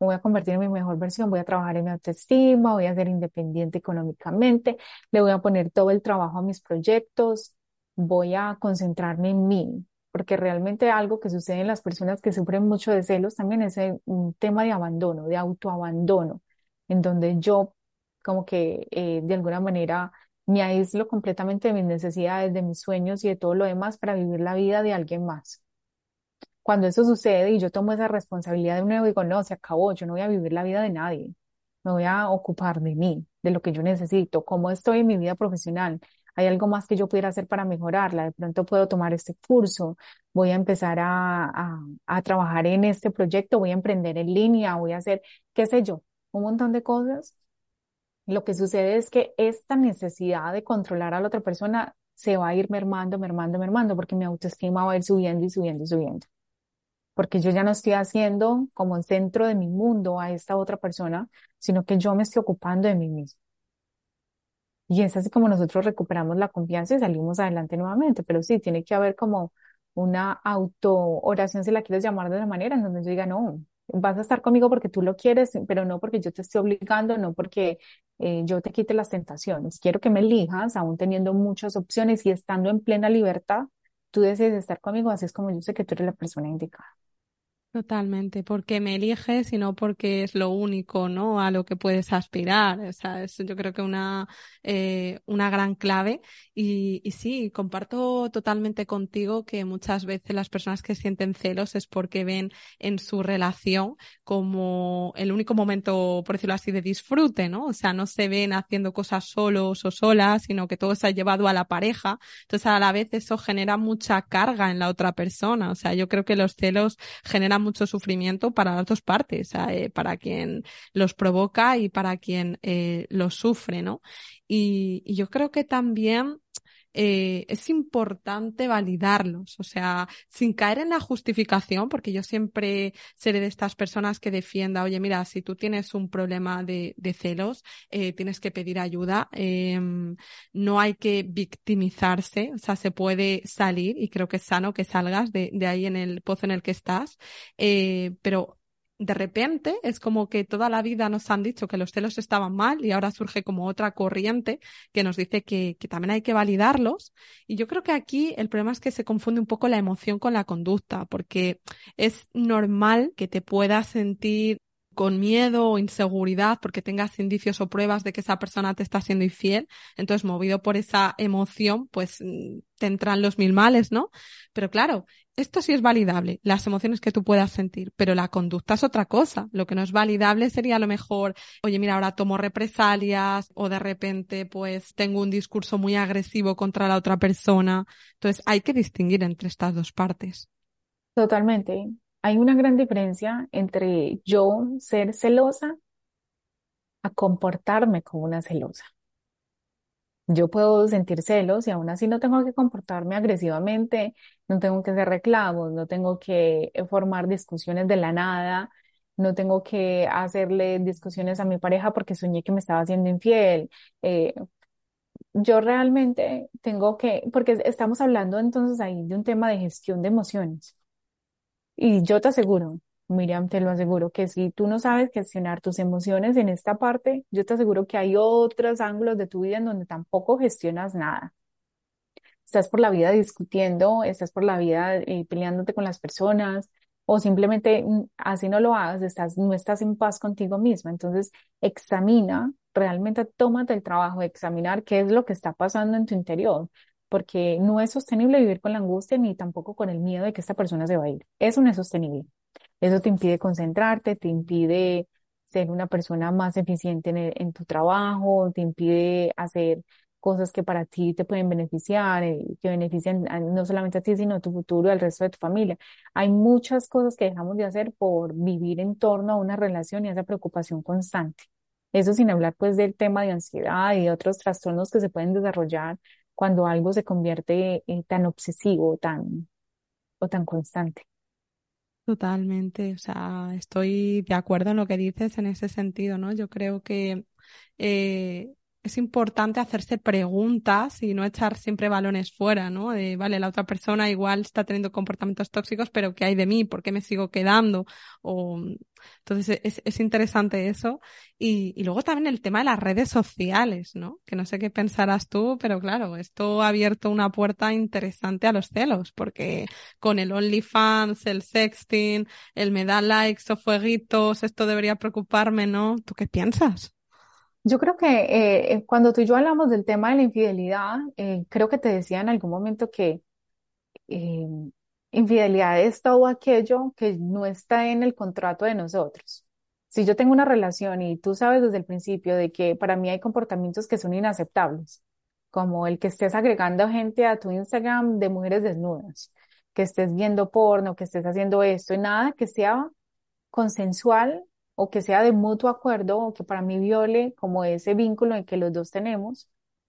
me voy a convertir en mi mejor versión, voy a trabajar en mi autoestima, voy a ser independiente económicamente, le voy a poner todo el trabajo a mis proyectos, voy a concentrarme en mí, porque realmente algo que sucede en las personas que sufren mucho de celos también es un tema de abandono, de autoabandono, en donde yo como que eh, de alguna manera me aíslo completamente de mis necesidades, de mis sueños y de todo lo demás para vivir la vida de alguien más. Cuando eso sucede y yo tomo esa responsabilidad de nuevo, digo, no, se acabó, yo no voy a vivir la vida de nadie, me voy a ocupar de mí, de lo que yo necesito, cómo estoy en mi vida profesional, hay algo más que yo pudiera hacer para mejorarla, de pronto puedo tomar este curso, voy a empezar a, a, trabajar en este proyecto, voy a emprender en línea, voy a hacer, qué sé yo, un montón de cosas. Lo que sucede es que esta necesidad de controlar a la otra persona se va a ir mermando, mermando, mermando, porque mi autoestima va a ir subiendo y subiendo y subiendo porque yo ya no estoy haciendo como centro de mi mundo a esta otra persona, sino que yo me estoy ocupando de mí mismo. Y es así como nosotros recuperamos la confianza y salimos adelante nuevamente, pero sí, tiene que haber como una auto oración, si la quieres llamar de una manera, en donde yo diga, no, vas a estar conmigo porque tú lo quieres, pero no porque yo te esté obligando, no porque eh, yo te quite las tentaciones. Quiero que me elijas, aún teniendo muchas opciones y estando en plena libertad, tú desees estar conmigo, así es como yo sé que tú eres la persona indicada. Totalmente, porque me eliges y no porque es lo único, ¿no? A lo que puedes aspirar. O sea, es yo creo que una, eh, una gran clave. Y, y sí, comparto totalmente contigo que muchas veces las personas que sienten celos es porque ven en su relación como el único momento, por decirlo así, de disfrute, ¿no? O sea, no se ven haciendo cosas solos o solas, sino que todo se ha llevado a la pareja. Entonces, a la vez eso genera mucha carga en la otra persona. O sea, yo creo que los celos generan mucho sufrimiento para las dos partes, para quien los provoca y para quien eh, los sufre, ¿no? Y, yo creo que también eh, es importante validarlos, o sea, sin caer en la justificación, porque yo siempre seré de estas personas que defienda, oye, mira, si tú tienes un problema de, celos, eh, tienes que pedir ayuda, eh, no hay que victimizarse, o sea, se puede salir y creo que es sano que salgas de, de ahí en el pozo en el que estás, eh, pero de repente es como que toda la vida nos han dicho que los celos estaban mal y ahora surge como otra corriente que nos dice que, también hay que validarlos. Y yo creo que aquí el problema es que se confunde un poco la emoción con la conducta, porque es normal que te puedas sentir con miedo o inseguridad porque tengas indicios o pruebas de que esa persona te está siendo infiel. Entonces, movido por esa emoción, pues mm, te entran los mil males, ¿no? Pero claro, esto sí es validable, las emociones que tú puedas sentir, pero la conducta es otra cosa. Lo que no es validable sería a lo mejor, oye, mira, ahora tomo represalias o de repente pues tengo un discurso muy agresivo contra la otra persona. Entonces hay que distinguir entre estas dos partes. Totalmente. Hay una gran diferencia entre yo ser celosa a comportarme como una celosa. Yo puedo sentir celos y aún así no tengo que comportarme agresivamente, no tengo que hacer reclamos, no tengo que eh, formar discusiones de la nada, no tengo que hacerle discusiones a mi pareja porque soñé que me estaba haciendo infiel. Eh, yo realmente tengo que, porque estamos hablando entonces ahí de un tema de gestión de emociones. Y yo te aseguro, Miriam, te lo aseguro, que si tú no sabes gestionar tus emociones en esta parte, yo te aseguro que hay otros ángulos de tu vida en donde tampoco gestionas nada. Estás por la vida discutiendo, estás por la vida eh, peleándote con las personas, o simplemente mm, así no lo hagas, estás, no estás en paz contigo misma. Entonces, examina, realmente tómate el trabajo de examinar qué es lo que está pasando en tu interior, porque no es sostenible vivir con la angustia ni tampoco con el miedo de que esta persona se va a ir. Eso no es sostenible. Eso te impide concentrarte, te impide ser una persona más eficiente en, tu trabajo, te impide hacer cosas que para ti te pueden beneficiar, eh, que benefician no solamente a ti, sino a tu futuro al resto de tu familia. Hay muchas cosas que dejamos de hacer por vivir en torno a una relación y a esa preocupación constante. Eso sin hablar pues del tema de ansiedad y de otros trastornos que se pueden desarrollar cuando algo se convierte en tan obsesivo tan, o tan constante. Totalmente, o sea, estoy de acuerdo en lo que dices en ese sentido, ¿no? Yo creo que eh, es importante hacerse preguntas y no echar siempre balones fuera, ¿no? De, vale, la otra persona igual está teniendo comportamientos tóxicos, pero ¿qué hay de mí? ¿Por qué me sigo quedando? O, entonces es, es interesante eso. Y, y luego también el tema de las redes sociales, ¿no? Que no sé qué pensarás tú, pero claro, esto ha abierto una puerta interesante a los celos, porque con el OnlyFans, el sexting, el me da likes o fueguitos, esto debería preocuparme, ¿no? ¿Tú qué piensas? Yo creo que eh, eh, cuando tú y yo hablamos del tema de la infidelidad, eh, creo que te decía en algún momento que infidelidad es todo aquello que no está en el contrato de nosotros. Si yo tengo una relación y tú sabes desde el principio de que para mí hay comportamientos que son inaceptables, como el que estés agregando gente a tu Instagram de mujeres desnudas, que estés viendo porno, que estés haciendo esto y nada que sea consensual o que sea de mutuo acuerdo o que para mí viole como ese vínculo en que los dos tenemos,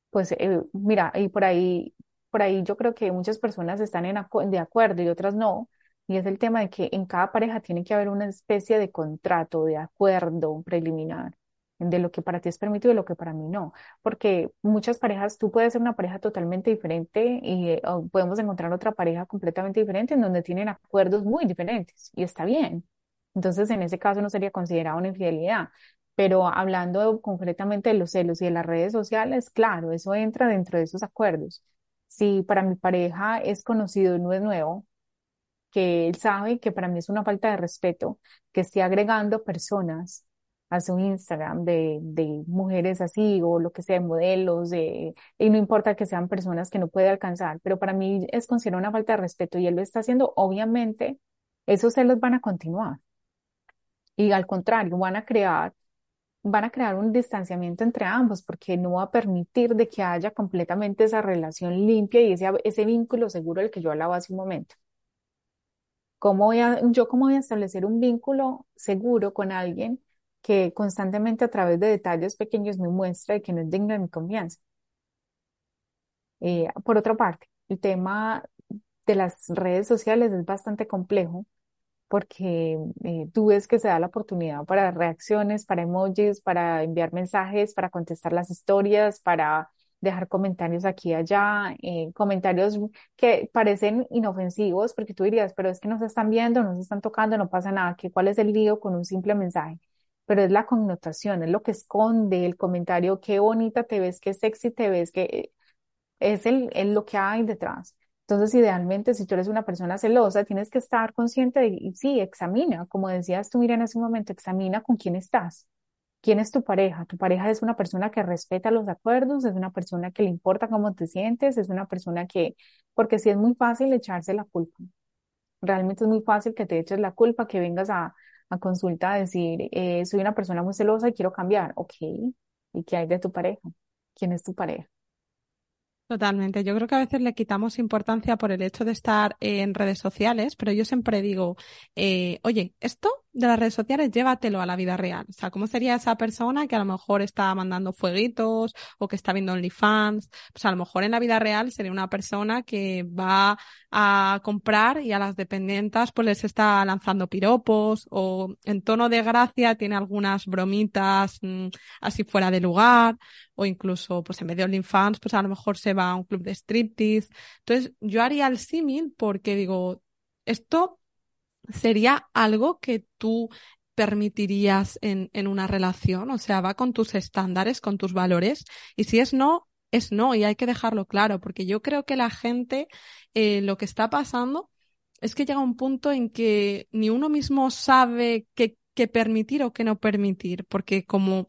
pues eh, mira, y por ahí, por ahí yo creo que muchas personas están de acuerdo y otras no, y es el tema de que en cada pareja tiene que haber una especie de contrato, de acuerdo preliminar de lo que para ti es permitido y lo que para mí no, porque muchas parejas, tú puedes ser una pareja totalmente diferente y eh, podemos encontrar otra pareja completamente diferente en donde tienen acuerdos muy diferentes y está bien. Entonces, en ese caso no sería considerado una infidelidad. Pero hablando concretamente de los celos y de las redes sociales, claro, eso entra dentro de esos acuerdos. Si para mi pareja es conocido, no es nuevo, que él sabe que para mí es una falta de respeto que esté agregando personas a su Instagram de, de mujeres así o lo que sea, modelos, de, y no importa que sean personas que no puede alcanzar, pero para mí es considerado una falta de respeto y él lo está haciendo, obviamente esos celos van a continuar. Y al contrario, van a crear, van a crear un distanciamiento entre ambos porque no va a permitir de que haya completamente esa relación limpia y ese, ese vínculo seguro del que yo hablaba hace un momento. ¿Cómo voy a, yo cómo voy a establecer un vínculo seguro con alguien que constantemente a través de detalles pequeños me muestra que no es digno de mi confianza? Eh, por otra parte, el tema de las redes sociales es bastante complejo porque eh, tú ves que se da la oportunidad para reacciones, para emojis, para enviar mensajes, para contestar las historias, para dejar comentarios aquí y allá, eh, comentarios que parecen inofensivos, porque tú dirías, pero es que no se están viendo, no se están tocando, no pasa nada, que cuál es el lío con un simple mensaje. Pero es la connotación, es lo que esconde el comentario, qué bonita te ves, qué sexy te ves, que es, el, es lo que hay detrás. Entonces, idealmente, si tú eres una persona celosa, tienes que estar consciente de, y sí, examina, como decías tú, mira, en ese momento, examina con quién estás. ¿Quién es tu pareja? Tu pareja es una persona que respeta los acuerdos, es una persona que le importa cómo te sientes, es una persona que, porque sí es muy fácil echarse la culpa. Realmente es muy fácil que te eches la culpa, que vengas a, a consulta a decir, eh, soy una persona muy celosa y quiero cambiar. Ok, ¿y qué hay de tu pareja? ¿Quién es tu pareja? Totalmente. Yo creo que a veces le quitamos importancia por el hecho de estar en redes sociales, pero yo siempre digo, eh, oye, esto de las redes sociales, llévatelo a la vida real. O sea, ¿cómo sería esa persona que a lo mejor está mandando fueguitos o que está viendo OnlyFans? Pues a lo mejor en la vida real sería una persona que va a comprar y a las dependientas pues les está lanzando piropos o en tono de gracia tiene algunas bromitas mmm, así fuera de lugar o incluso pues en vez de OnlyFans pues a lo mejor se va a un club de striptease. Entonces yo haría el símil porque digo, esto sería algo que tú permitirías en, en una relación, o sea, va con tus estándares, con tus valores, y si es no, es no, y hay que dejarlo claro, porque yo creo que la gente, eh, lo que está pasando es que llega un punto en que ni uno mismo sabe qué, qué permitir o qué no permitir, porque como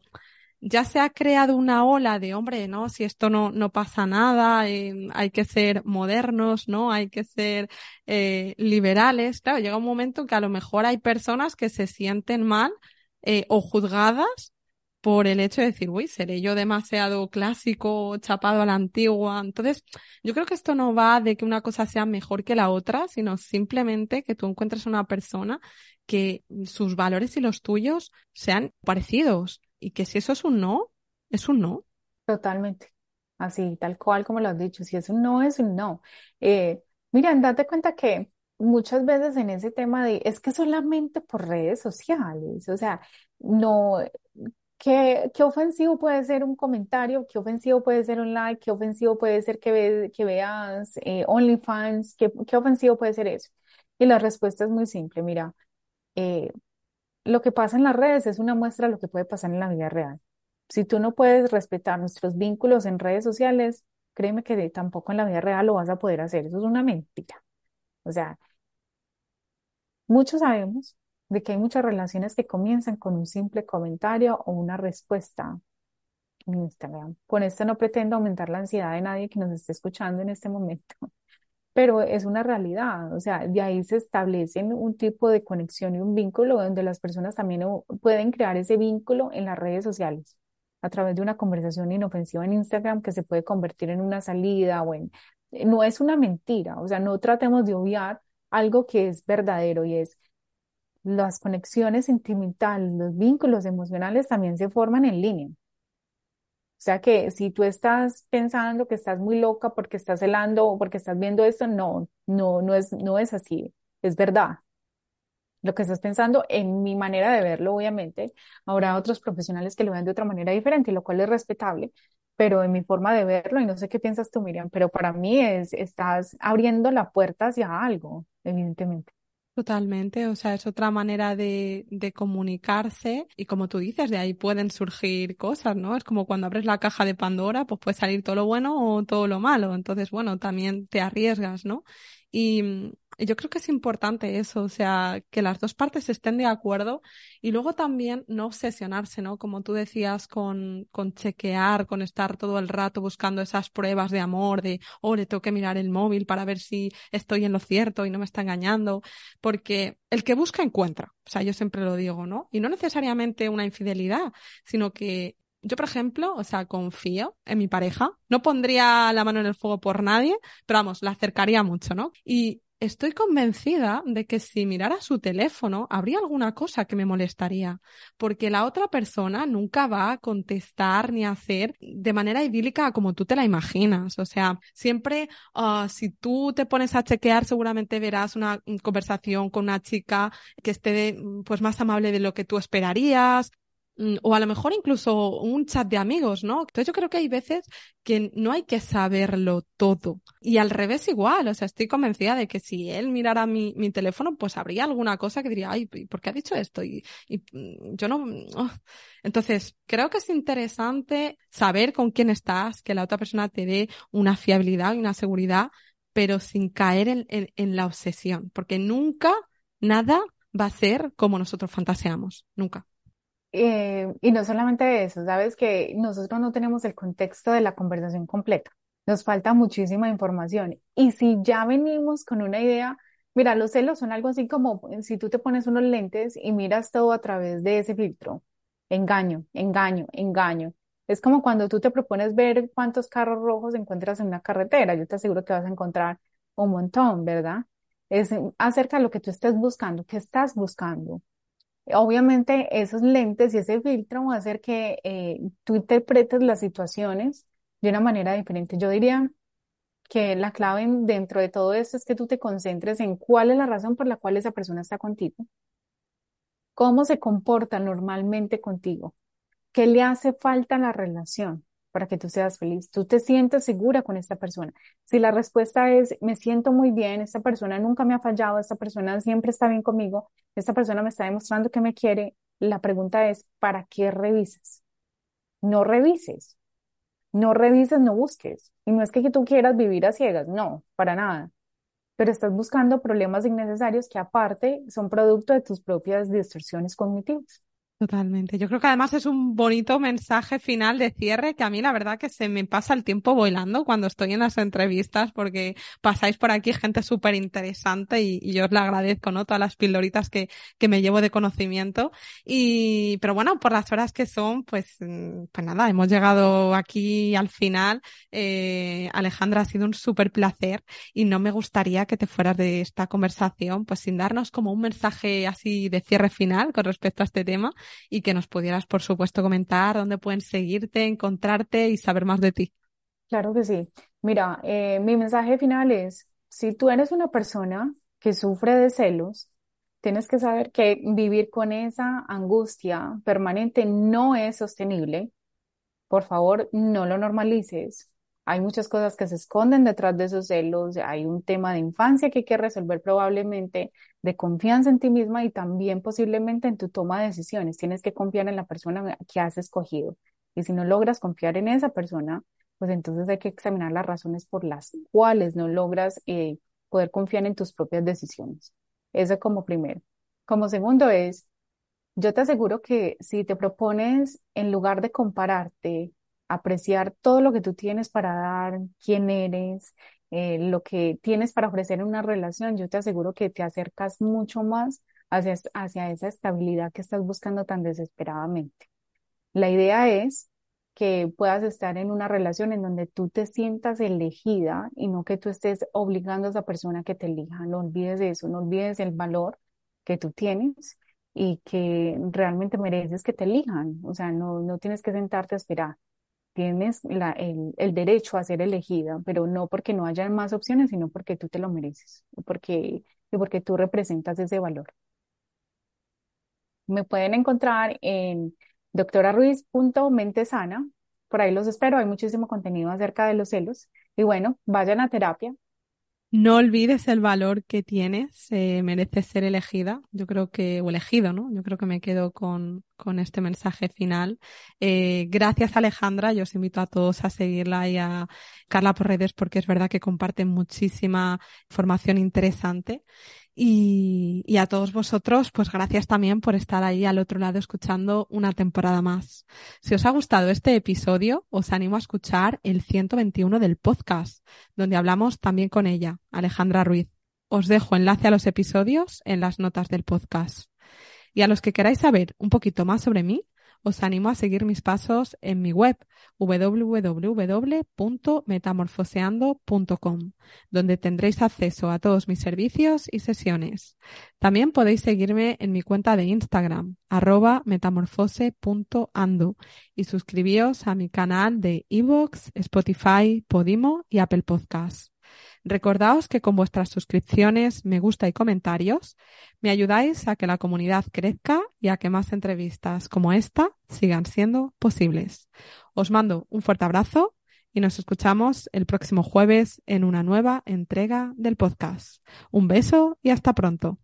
ya se ha creado una ola de, hombre, ¿no? Si esto no, no pasa nada, eh, hay que ser modernos, ¿no? Hay que ser eh, liberales. Claro, llega un momento que a lo mejor hay personas que se sienten mal eh, o juzgadas por el hecho de decir, uy, seré yo demasiado clásico, chapado a la antigua. Entonces, yo creo que esto no va de que una cosa sea mejor que la otra, sino simplemente que tú encuentres una persona que sus valores y los tuyos sean parecidos y que si eso es un no, es un no. Totalmente. Así, tal cual como lo has dicho, si es un no, es un no. Eh, mira, date cuenta que muchas veces en ese tema de, es que solamente por redes sociales, o sea, no, ¿qué, qué ofensivo puede ser un comentario? ¿Qué ofensivo puede ser un like? ¿Qué ofensivo puede ser que, ve, que veas eh, OnlyFans? ¿Qué, ¿Qué ofensivo puede ser eso? Y la respuesta es muy simple, mira, eh, lo que pasa en las redes es una muestra de lo que puede pasar en la vida real. Si tú no puedes respetar nuestros vínculos en redes sociales, créeme que tampoco en la vida real lo vas a poder hacer. Eso es una mentira. O sea, muchos sabemos de que hay muchas relaciones que comienzan con un simple comentario o una respuesta en Instagram. Con esto no pretendo aumentar la ansiedad de nadie que nos esté escuchando en este momento, pero es una realidad, o sea, de ahí se establecen un tipo de conexión y un vínculo donde las personas también pueden crear ese vínculo en las redes sociales a través de una conversación inofensiva en Instagram que se puede convertir en una salida o en... No es una mentira, o sea, no tratemos de obviar algo que es verdadero y es las conexiones sentimentales, los vínculos emocionales también se forman en línea. Sea que si tú estás pensando que estás muy loca porque estás celando o porque estás viendo esto, no, no, no es, no es así, es verdad. Lo que estás pensando, en mi manera de verlo, obviamente, habrá otros profesionales que lo vean de otra manera diferente, lo cual es respetable, pero en mi forma de verlo, y no sé qué piensas tú, Miriam, pero para mí es, estás abriendo la puerta hacia algo, evidentemente. Totalmente, o sea, es otra manera de, de comunicarse y como tú dices, de ahí pueden surgir cosas, ¿no? Es como cuando abres la caja de Pandora, pues puede salir todo lo bueno o todo lo malo, entonces, bueno, también te arriesgas, ¿no? Y, yo creo que es importante eso, o sea, que las dos partes estén de acuerdo y luego también no obsesionarse, ¿no? Como tú decías, con, con chequear, con estar todo el rato buscando esas pruebas de amor, de, oh, le tengo que mirar el móvil para ver si estoy en lo cierto y no me está engañando, porque el que busca encuentra, o sea, yo siempre lo digo, ¿no? Y no necesariamente una infidelidad, sino que yo, por ejemplo, o sea, confío en mi pareja. No pondría la mano en el fuego por nadie, pero vamos, la acercaría mucho, ¿no? Y estoy convencida de que si mirara su teléfono habría alguna cosa que me molestaría, porque la otra persona nunca va a contestar ni a hacer de manera idílica como tú te la imaginas. O sea, siempre uh, si tú te pones a chequear seguramente verás una conversación con una chica que esté pues más amable de lo que tú esperarías, o a lo mejor incluso un chat de amigos, ¿no? Entonces yo creo que hay veces que no hay que saberlo todo. Y al revés igual, o sea, estoy convencida de que si él mirara mi, mi teléfono, pues habría alguna cosa que diría, ay, ¿por qué ha dicho esto? Y, y mm, yo no... Oh". Entonces, creo que es interesante saber con quién estás, que la otra persona te dé una fiabilidad y una seguridad, pero sin caer en, en, en la obsesión, porque nunca nada va a ser como nosotros fantaseamos, nunca. Eh, y no solamente eso, sabes que nosotros no tenemos el contexto de la conversación completa. Nos falta muchísima información. Y si ya venimos con una idea Mira, los celos son algo así como si tú te pones unos lentes y miras todo a través de ese filtro. Engaño, engaño, engaño. Es como cuando tú te propones ver cuántos carros rojos encuentras en una carretera. Yo te aseguro que vas a encontrar un montón, ¿verdad? Es acerca de lo que tú estés buscando, qué estás buscando. Obviamente esos lentes y ese filtro va a hacer que eh, tú interpretes las situaciones de una manera diferente. Yo diría que la clave dentro de todo esto es que tú te concentres en cuál es la razón por la cual esa persona está contigo, cómo se comporta normalmente contigo, qué le hace falta a la relación para que tú seas feliz, tú te sientes segura con esta persona. Si la respuesta es, me siento muy bien, esta persona nunca me ha fallado, esta persona siempre está bien conmigo, esta persona me está demostrando que me quiere, la pregunta es, ¿para qué revisas? No revises, no revises, no busques. Y no es que tú quieras vivir a ciegas, no, para nada. Pero estás buscando problemas innecesarios que aparte son producto de tus propias distorsiones cognitivas. Totalmente. Yo creo que además es un bonito mensaje final de cierre que a mí la verdad que se me pasa el tiempo volando cuando estoy en las entrevistas porque pasáis por aquí gente súper interesante y, yo os le agradezco, ¿no? Todas las pildoritas que, que me llevo de conocimiento. Y, pero bueno, por las horas que son, pues, mm, pues nada, hemos llegado aquí al final. Eh, Alejandra, ha sido un súper placer y no me gustaría que te fueras de esta conversación, pues sin darnos como un mensaje así de cierre final con respecto a este tema y que nos pudieras, por supuesto, comentar dónde pueden seguirte, encontrarte y saber más de ti. Claro que sí. Mira, eh, mi mensaje final es, si tú eres una persona que sufre de celos, tienes que saber que vivir con esa angustia permanente no es sostenible. Por favor, no lo normalices. Hay muchas cosas que se esconden detrás de esos celos, hay un tema de infancia que hay que resolver probablemente, de confianza en ti misma y también posiblemente en tu toma de decisiones. Tienes que confiar en la persona que has escogido. Y si no logras confiar en esa persona, pues entonces hay que examinar las razones por las cuales no logras eh, poder confiar en tus propias decisiones. Eso como primero. Como segundo es, yo te aseguro que si te propones, en lugar de compararte, apreciar todo lo que tú tienes para dar, quién eres, eh, lo que tienes para ofrecer en una relación, yo te aseguro que te acercas mucho más hacia, hacia esa estabilidad que estás buscando tan desesperadamente. La idea es que puedas estar en una relación en donde tú te sientas elegida y no que tú estés obligando a esa persona que te elija. No olvides eso, no olvides el valor que tú tienes y que realmente mereces que te elijan. O sea, no, no tienes que sentarte a esperar tienes la, el, el, derecho a ser elegida, pero no porque no haya más opciones, sino porque tú te lo mereces porque, y porque tú representas ese valor. Me pueden encontrar en doctoraruiz.mentesana, por ahí los espero, hay muchísimo contenido acerca de los celos y bueno, vayan a terapia, no olvides el valor que tienes, eh, mereces ser elegida, yo creo que, o elegido, ¿no? Yo creo que me quedo con, con este mensaje final. Eh, gracias Alejandra, yo os invito a todos a seguirla y a Carla por redes porque es verdad que comparten muchísima información interesante. Y, a todos vosotros, pues gracias también por estar ahí al otro lado escuchando una temporada más. Si os ha gustado este episodio, os animo a escuchar el 121 del podcast, donde hablamos también con ella, Alejandra Ruiz. Os dejo enlace a los episodios en las notas del podcast. Y a los que queráis saber un poquito más sobre mí, os animo a seguir mis pasos en mi web www.metamorfoseando.com, donde tendréis acceso a todos mis servicios y sesiones. También podéis seguirme en mi cuenta de Instagram, arroba metamorfose.ando, y suscribíos a mi canal de iVoox, Spotify, Podimo y Apple Podcasts. Recordaos que con vuestras suscripciones, me gusta y comentarios me ayudáis a que la comunidad crezca y a que más entrevistas como esta sigan siendo posibles. Os mando un fuerte abrazo y nos escuchamos el próximo jueves en una nueva entrega del podcast. Un beso y hasta pronto.